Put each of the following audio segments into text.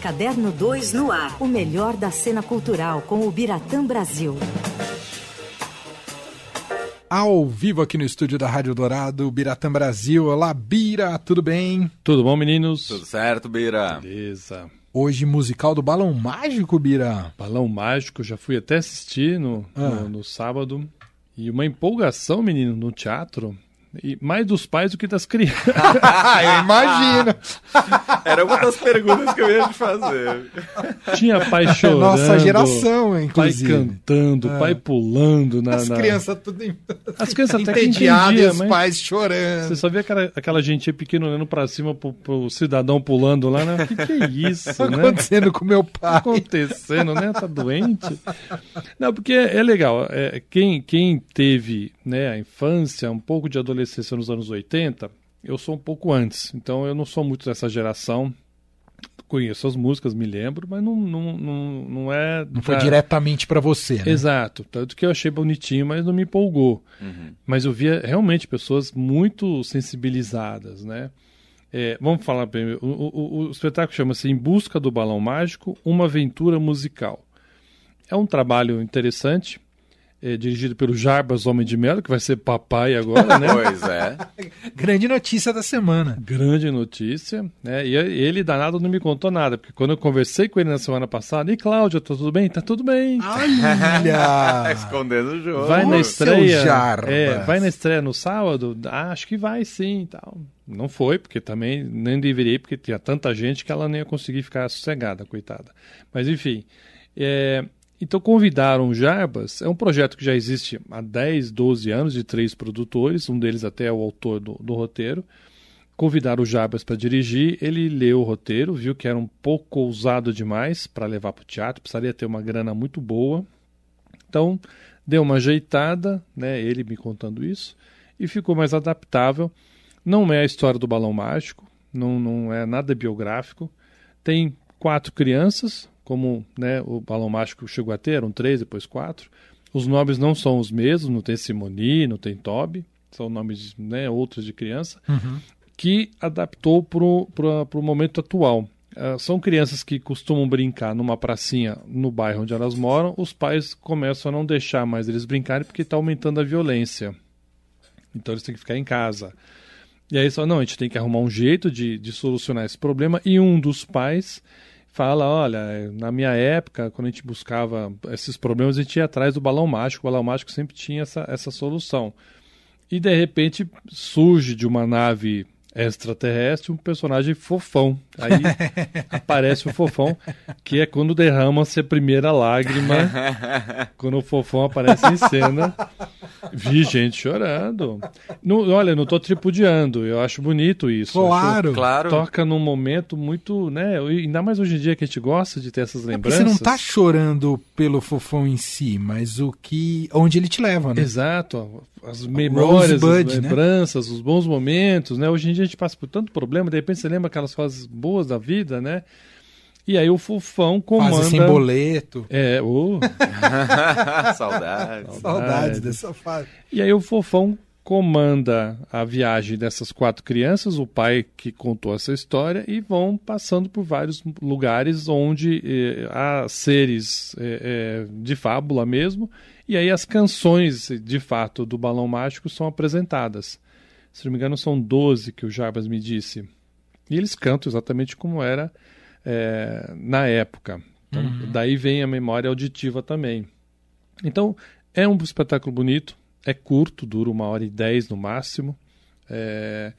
Caderno 2 no ar. O melhor da cena cultural com o Biratã Brasil. Ao vivo aqui no estúdio da Rádio Dourado, Biratã Brasil. Olá, Bira, tudo bem? Tudo bom, meninos? Tudo certo, Bira? Beleza. Hoje, musical do Balão Mágico, Bira. Balão Mágico, já fui até assistir no, Ah. no, no sábado. E uma empolgação, menino, no teatro. E mais dos pais do que das crianças. Ah, eu imagino. Era uma das perguntas que eu ia te fazer. Tinha pai chorando. Nossa geração, Pai inclusive. cantando, pai pulando na. As na- crianças tudo em... As crianças até que entediadas e entendia, os mas pais chorando. Você só via aquela, aquela gentinha pequena olhando pra cima pro, pro cidadão pulando lá, né? O que, que é isso, Tá né? acontecendo com meu tá pai. acontecendo, né? Tá doente. Não, porque é legal. É, quem, quem teve né, a infância, um pouco de adolescência nos anos 80, eu sou um pouco antes. Então eu não sou muito dessa geração. Conheço as músicas, me lembro, mas não, não, não, não é. Não foi da- diretamente pra você, né? Exato. Tanto que eu achei bonitinho, mas não me empolgou. Mas eu via realmente pessoas muito sensibilizadas, né? É, vamos falar bem. O, o- o espetáculo chama-se Em Busca do Balão Mágico, uma aventura musical. É um trabalho interessante, é, dirigido pelo Jarbas Homem de Melo, que vai ser papai agora, né? Pois é. Grande notícia da semana. Grande notícia, né? E ele danado não me contou nada, porque quando eu conversei com ele na semana passada, e Cláudia, tá tudo bem? Tá tudo bem. Olha! Escondendo o jogo. Vai na Seu estreia. Jarbas. É, vai na estreia no sábado? Ah, acho que vai sim, e tal. Não foi, porque também nem deveria, porque tinha tanta gente que ela nem ia conseguir ficar sossegada, coitada. Mas enfim, é, então convidaram o Jarbas, é um projeto que já existe há 10, 12 anos, de três produtores, um deles até é o autor do, do roteiro. Convidaram o Jarbas para dirigir, ele leu o roteiro, viu que era um pouco ousado demais para levar para o teatro, precisaria ter uma grana muito boa. Então, deu uma ajeitada, né, ele me contando isso, e ficou mais adaptável. Não é a história do balão mágico, não, não é nada biográfico. Tem quatro crianças, como né, o balão mágico chegou a ter, eram três, depois quatro. Os nomes não são os mesmos, não tem Simoni, não tem Toby, são nomes né, outros de criança, que adaptou para o momento atual. Ah, são crianças que costumam brincar numa pracinha no bairro onde elas moram, os pais começam a não deixar mais eles brincarem porque está aumentando a violência. Então eles têm que ficar em casa. E aí só, não, a gente tem que arrumar um jeito de, de solucionar esse problema. E um dos pais fala, olha, na minha época, quando a gente buscava esses problemas, a gente ia atrás do balão mágico. O balão mágico sempre tinha essa, essa solução. E de repente surge de uma nave extraterrestre um personagem fofão. Aí aparece o fofão, que é quando derrama-se a primeira lágrima. quando o fofão aparece em cena. Vi gente chorando. Não, olha, não tô tripudiando, eu acho bonito isso. Eu acho- Claro. Claro. Toca num momento muito, né? e Ainda mais hoje em dia que a gente gosta de ter essas É lembranças. você não tá chorando pelo fofão em si, mas o que. onde ele te leva, né? Exato, as memórias, as Rosebud, né? lembranças, os bons momentos, né? Hoje em dia a gente passa por tanto problema, de repente você lembra aquelas fases boas da vida, né? E aí o fofão comanda... Fase sem boleto. É, ô, Saudades. Saudades dessa fase. E aí o fofão comanda a viagem dessas quatro crianças, o pai que contou essa história, e vão passando por vários lugares onde eh, há seres eh, eh, de fábula mesmo, e aí as canções de fato do Balão Mágico são apresentadas. Se não me engano, são 12 que o Jarbas me disse. E eles cantam exatamente como era eh, na época. Então, Daí vem a memória auditiva também. Então, é um espetáculo bonito, é curto, dura uma hora e dez no máximo. É,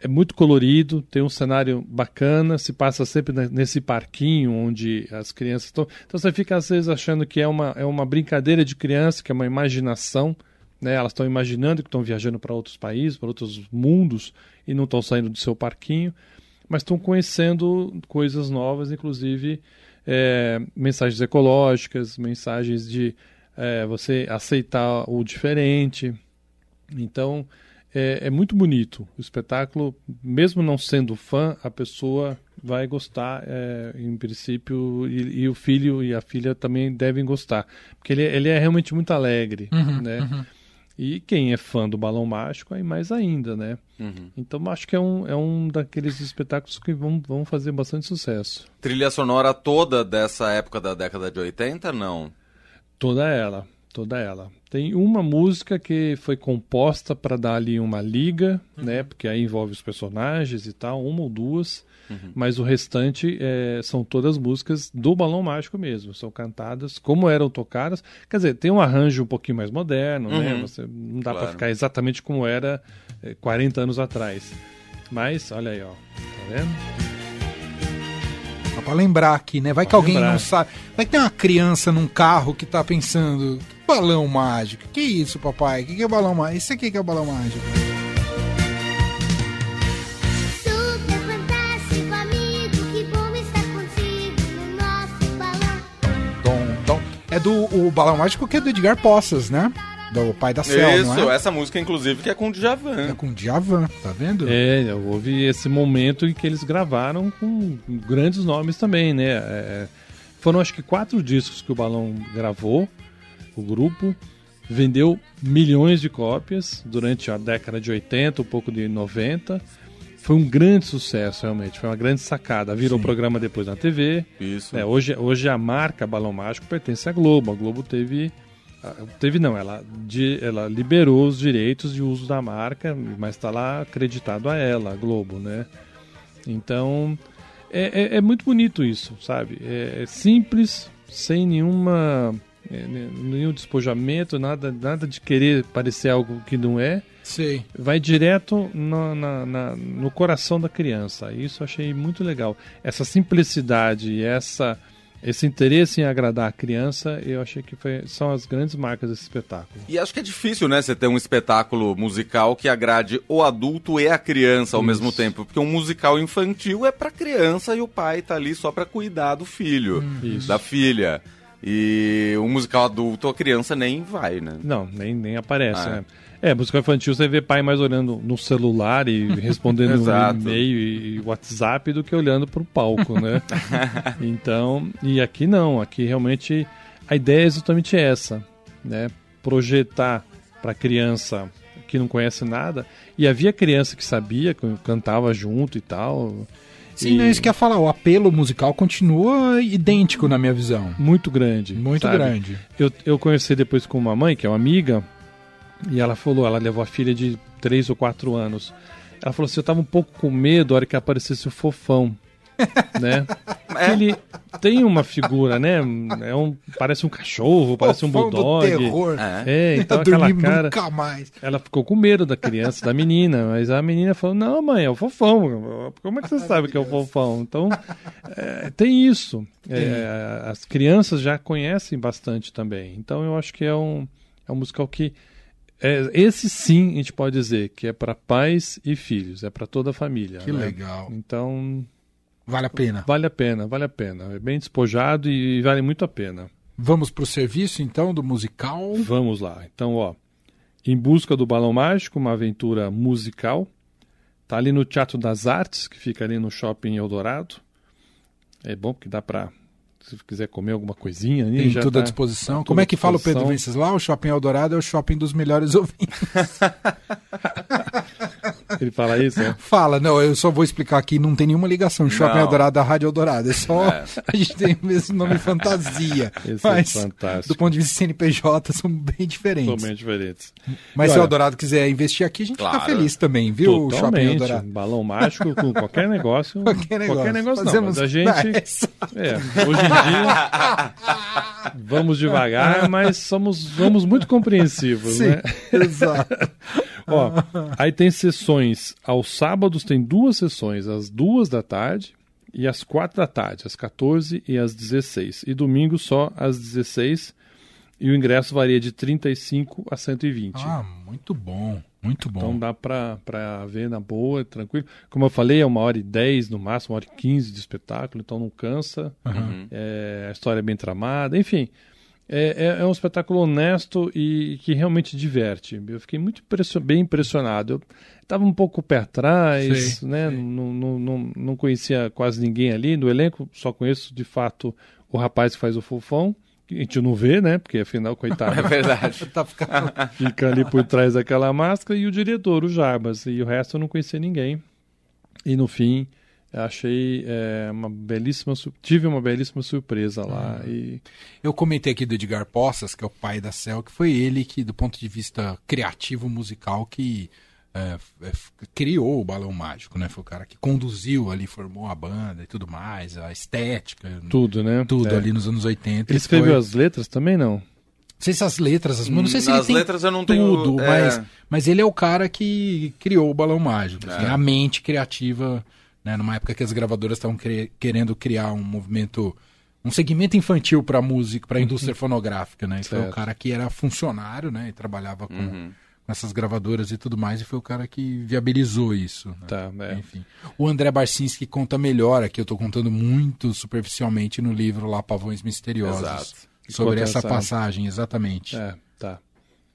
é muito colorido, tem um cenário bacana, se passa sempre ne- nesse parquinho onde as crianças estão. Então você fica às vezes achando que é uma, é uma brincadeira de criança, que é uma imaginação. Né? Elas estão imaginando que estão viajando para outros países, para outros mundos, e não estão saindo do seu parquinho, mas estão conhecendo coisas novas, inclusive é, mensagens ecológicas, mensagens de é, você aceitar o diferente. Então, é, é muito bonito o espetáculo, mesmo não sendo fã, a pessoa vai gostar, é, em princípio, e, e o filho e a filha também devem gostar, porque ele, ele é realmente muito alegre, né? E quem é fã do Balão Mágico, aí mais ainda, né? Uhum. Então acho que é um, é um daqueles espetáculos que vão, vão fazer bastante sucesso. Trilha sonora toda dessa época da década de 80, não? Toda ela, toda ela. Tem uma música que foi composta para dar ali uma liga, né? Porque aí envolve os personagens e tal, uma ou duas. Mas o restante é, são todas músicas do Balão Mágico mesmo. São cantadas como eram tocadas. Quer dizer, tem um arranjo um pouquinho mais moderno, né? Uhum. Você, não dá para Claro. ficar exatamente como era é, 40 anos atrás. Mas, olha aí, ó. Tá vendo? Só pra lembrar aqui, né? Vai que Pra alguém lembrar. não sabe. Vai que tem uma criança num carro que tá pensando: que balão mágico? Que isso, papai? O que, que é balão mágico? Isso aqui que é balão mágico. Nosso balão. Dom. É do o balão mágico que é do Edgar Poças, né? Do pai da Cel, Isso, não é? essa música, inclusive, que é com o É Djavan. com Djavan, tá vendo? É, houve esse momento em que eles gravaram com grandes nomes também, né? É, foram acho que quatro discos que o Balão gravou, o grupo. Vendeu milhões de cópias durante a década de 80, um pouco de 90. Foi um grande sucesso, realmente. Foi uma grande sacada. Virou programa depois na TV. Isso. É, hoje, hoje a marca Balão Mágico pertence à Globo. A Globo teve. Teve não, ela, de- ela liberou os direitos de uso da marca, mas está lá acreditado a ela, a Globo, né? Então é, é- é muito bonito isso, sabe? É, é simples, sem nenhuma ne- nenhum despojamento, nada, nada de querer parecer algo que não é. Sei. Vai direto no, na- na- no coração da criança. Isso eu achei muito legal. Essa simplicidade e essa, esse interesse em agradar a criança, eu achei que foi- são as grandes marcas desse espetáculo. E acho que é difícil, né, você ter um espetáculo musical que agrade o adulto e a criança ao Isso. mesmo tempo. Porque um musical infantil é pra criança e o pai tá ali só pra cuidar do filho, Isso. da filha. E um musical adulto, a criança nem vai, né? Não, nem, nem aparece, Ah, é. né? É, música infantil você vê pai mais olhando no celular e respondendo um Exato. e-mail e WhatsApp do que olhando para o palco, né? então, e aqui não, aqui realmente a ideia é exatamente essa, né? Projetar para criança que não conhece nada, e havia criança que sabia, que cantava junto e tal. Sim, e não é isso que eu ia falar. O apelo musical continua idêntico na minha visão. Muito grande. Muito sabe? grande. Eu, eu conheci depois com uma mãe, que é uma amiga, e ela falou, ela levou a filha de 3 ou 4 anos. Ela falou assim, eu tava um pouco com medo a hora que aparecesse o fofão. Né? Porque Ele tem uma figura, né? É um, parece um cachorro, parece um Fofão do bulldog. terror. É. É, então Eu aquela cara. nunca mais. Ela ficou com medo da criança, da menina, mas a menina falou: Não, mãe, é o fofão. Como é que você sabe que é o fofão? Então, é, tem isso. É, as crianças já conhecem bastante também. Então, eu acho que é um, é um musical que. é, esse sim, a gente pode dizer que é para pais e filhos, é para toda a família. Que né? legal. Então, Vale a pena. vale a pena, vale a pena. É bem despojado e vale muito a pena. Vamos pro serviço, então, do musical. Vamos lá. Então, ó, Em Busca do Balão Mágico, uma aventura musical. Tá ali no Teatro das Artes, que fica ali no Shopping Eldorado. É bom porque dá pra, se quiser comer alguma coisinha ali, Tem já tudo à tá- disposição. tudo Como é à que fala o Pedro. Venceslau? O Shopping Eldorado é o shopping dos melhores ouvintes. Ele fala isso, é? Fala, não, eu só vou explicar aqui, não tem nenhuma ligação. Shopping Não. Eldorado da Rádio Eldorado. É só. É. A gente tem o mesmo nome fantasia. Esse é mas, fantástico. do ponto de vista CNPJ, são bem diferentes. Totalmente diferentes. Mas E se o Eldorado quiser investir aqui, a gente fica Claro. feliz também, viu, o Shopping Totalmente. Eldorado? Balão mágico com qualquer negócio. Qualquer negócio. Qualquer negócio não, Fazemos- mas a gente... É, hoje em dia vamos devagar, mas somos, somos muito compreensivos, Sim, né? exato. Ó, aí tem sessões aos sábados, tem duas sessões, às duas da tarde e às quatro da tarde, às 14 e às 16. E domingo só às 16. E o ingresso varia de 35 a 120. Ah, muito bom, muito bom. Então dá pra, pra ver na boa, tranquilo. Como eu falei, é uma hora e dez no máximo, uma hora e quinze de espetáculo, então não cansa. Uhum. É, a história é bem tramada, enfim. É, é- é um espetáculo honesto e que realmente diverte. Eu fiquei muito impressio- bem impressionado. Eu estava um pouco o pé atrás, Sei, né? sei. Não, não, não, não conhecia quase ninguém ali. No elenco, só conheço de fato o rapaz que faz o Fofão, A gente não vê, né? Porque afinal, coitado, É verdade. Tá ficando... fica ali por trás daquela máscara. E o diretor, o Jarbas. E o resto eu não conhecia ninguém. E no fim, achei é, uma belíssima. Tive uma belíssima surpresa lá. E Eu comentei aqui do Edgar Poças, que é o pai da Cel, que foi ele que, do ponto de vista criativo musical, que é, é, criou o Balão Mágico, né? Foi o cara que conduziu ali, formou a banda e tudo mais, a estética, tudo, né? tudo É. ali nos anos 80. Ele escreveu foi... as letras também, não? Não sei se as letras, as... não sei se tem letras eu não tenho- tudo, é. mas, mas ele é o cara que criou o Balão Mágico, assim, É. a mente criativa, né? Numa época que as gravadoras estavam cre- querendo criar um movimento, um segmento infantil para música, para a indústria fonográfica, né? E foi o cara que era funcionário, né? E trabalhava com, Uhum. com essas gravadoras e tudo mais, e foi o cara que viabilizou isso. né? Tá, é. Enfim. O André Barcinski conta melhor aqui, eu tô contando muito superficialmente no livro lá Pavões Misteriosos. Exato. Sobre essa- passagem, exatamente. É, tá.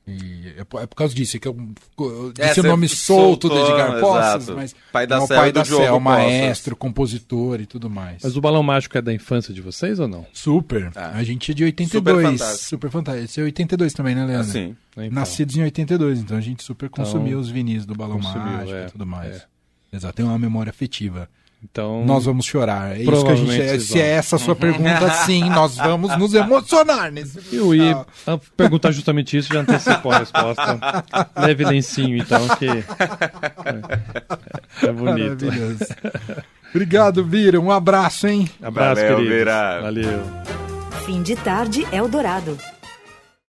E é por é por causa disso que eu, eu É, disse o você nome solto do soltou, Edgar Poças, mas Pai da é o Cel pai do da Diogo Cel, Poças. maestro, compositor e tudo mais. Mas o Balão Mágico é da infância de vocês ou não? Super. Ah. A gente é de 82. Super fantástico. Super fantástico. Esse é 82 também, né, Leandro? Assim. Então, Nascidos em 82, então a gente super consumia os vinis do Balão consumiu, Mágico é, e tudo mais. é. Exato, tem uma memória afetiva. Então, Nós vamos chorar. É isso que a gente. É- Se é essa a sua pergunta, sim, nós vamos nos emocionar nesse eu ia perguntar justamente isso, já antecipou a resposta. Leve lencinho, então, que é, é bonito. Obrigado, Vira. Um abraço, hein? Abraço, Valeu, queridos. Vira. Valeu. Fim de tarde Eldorado.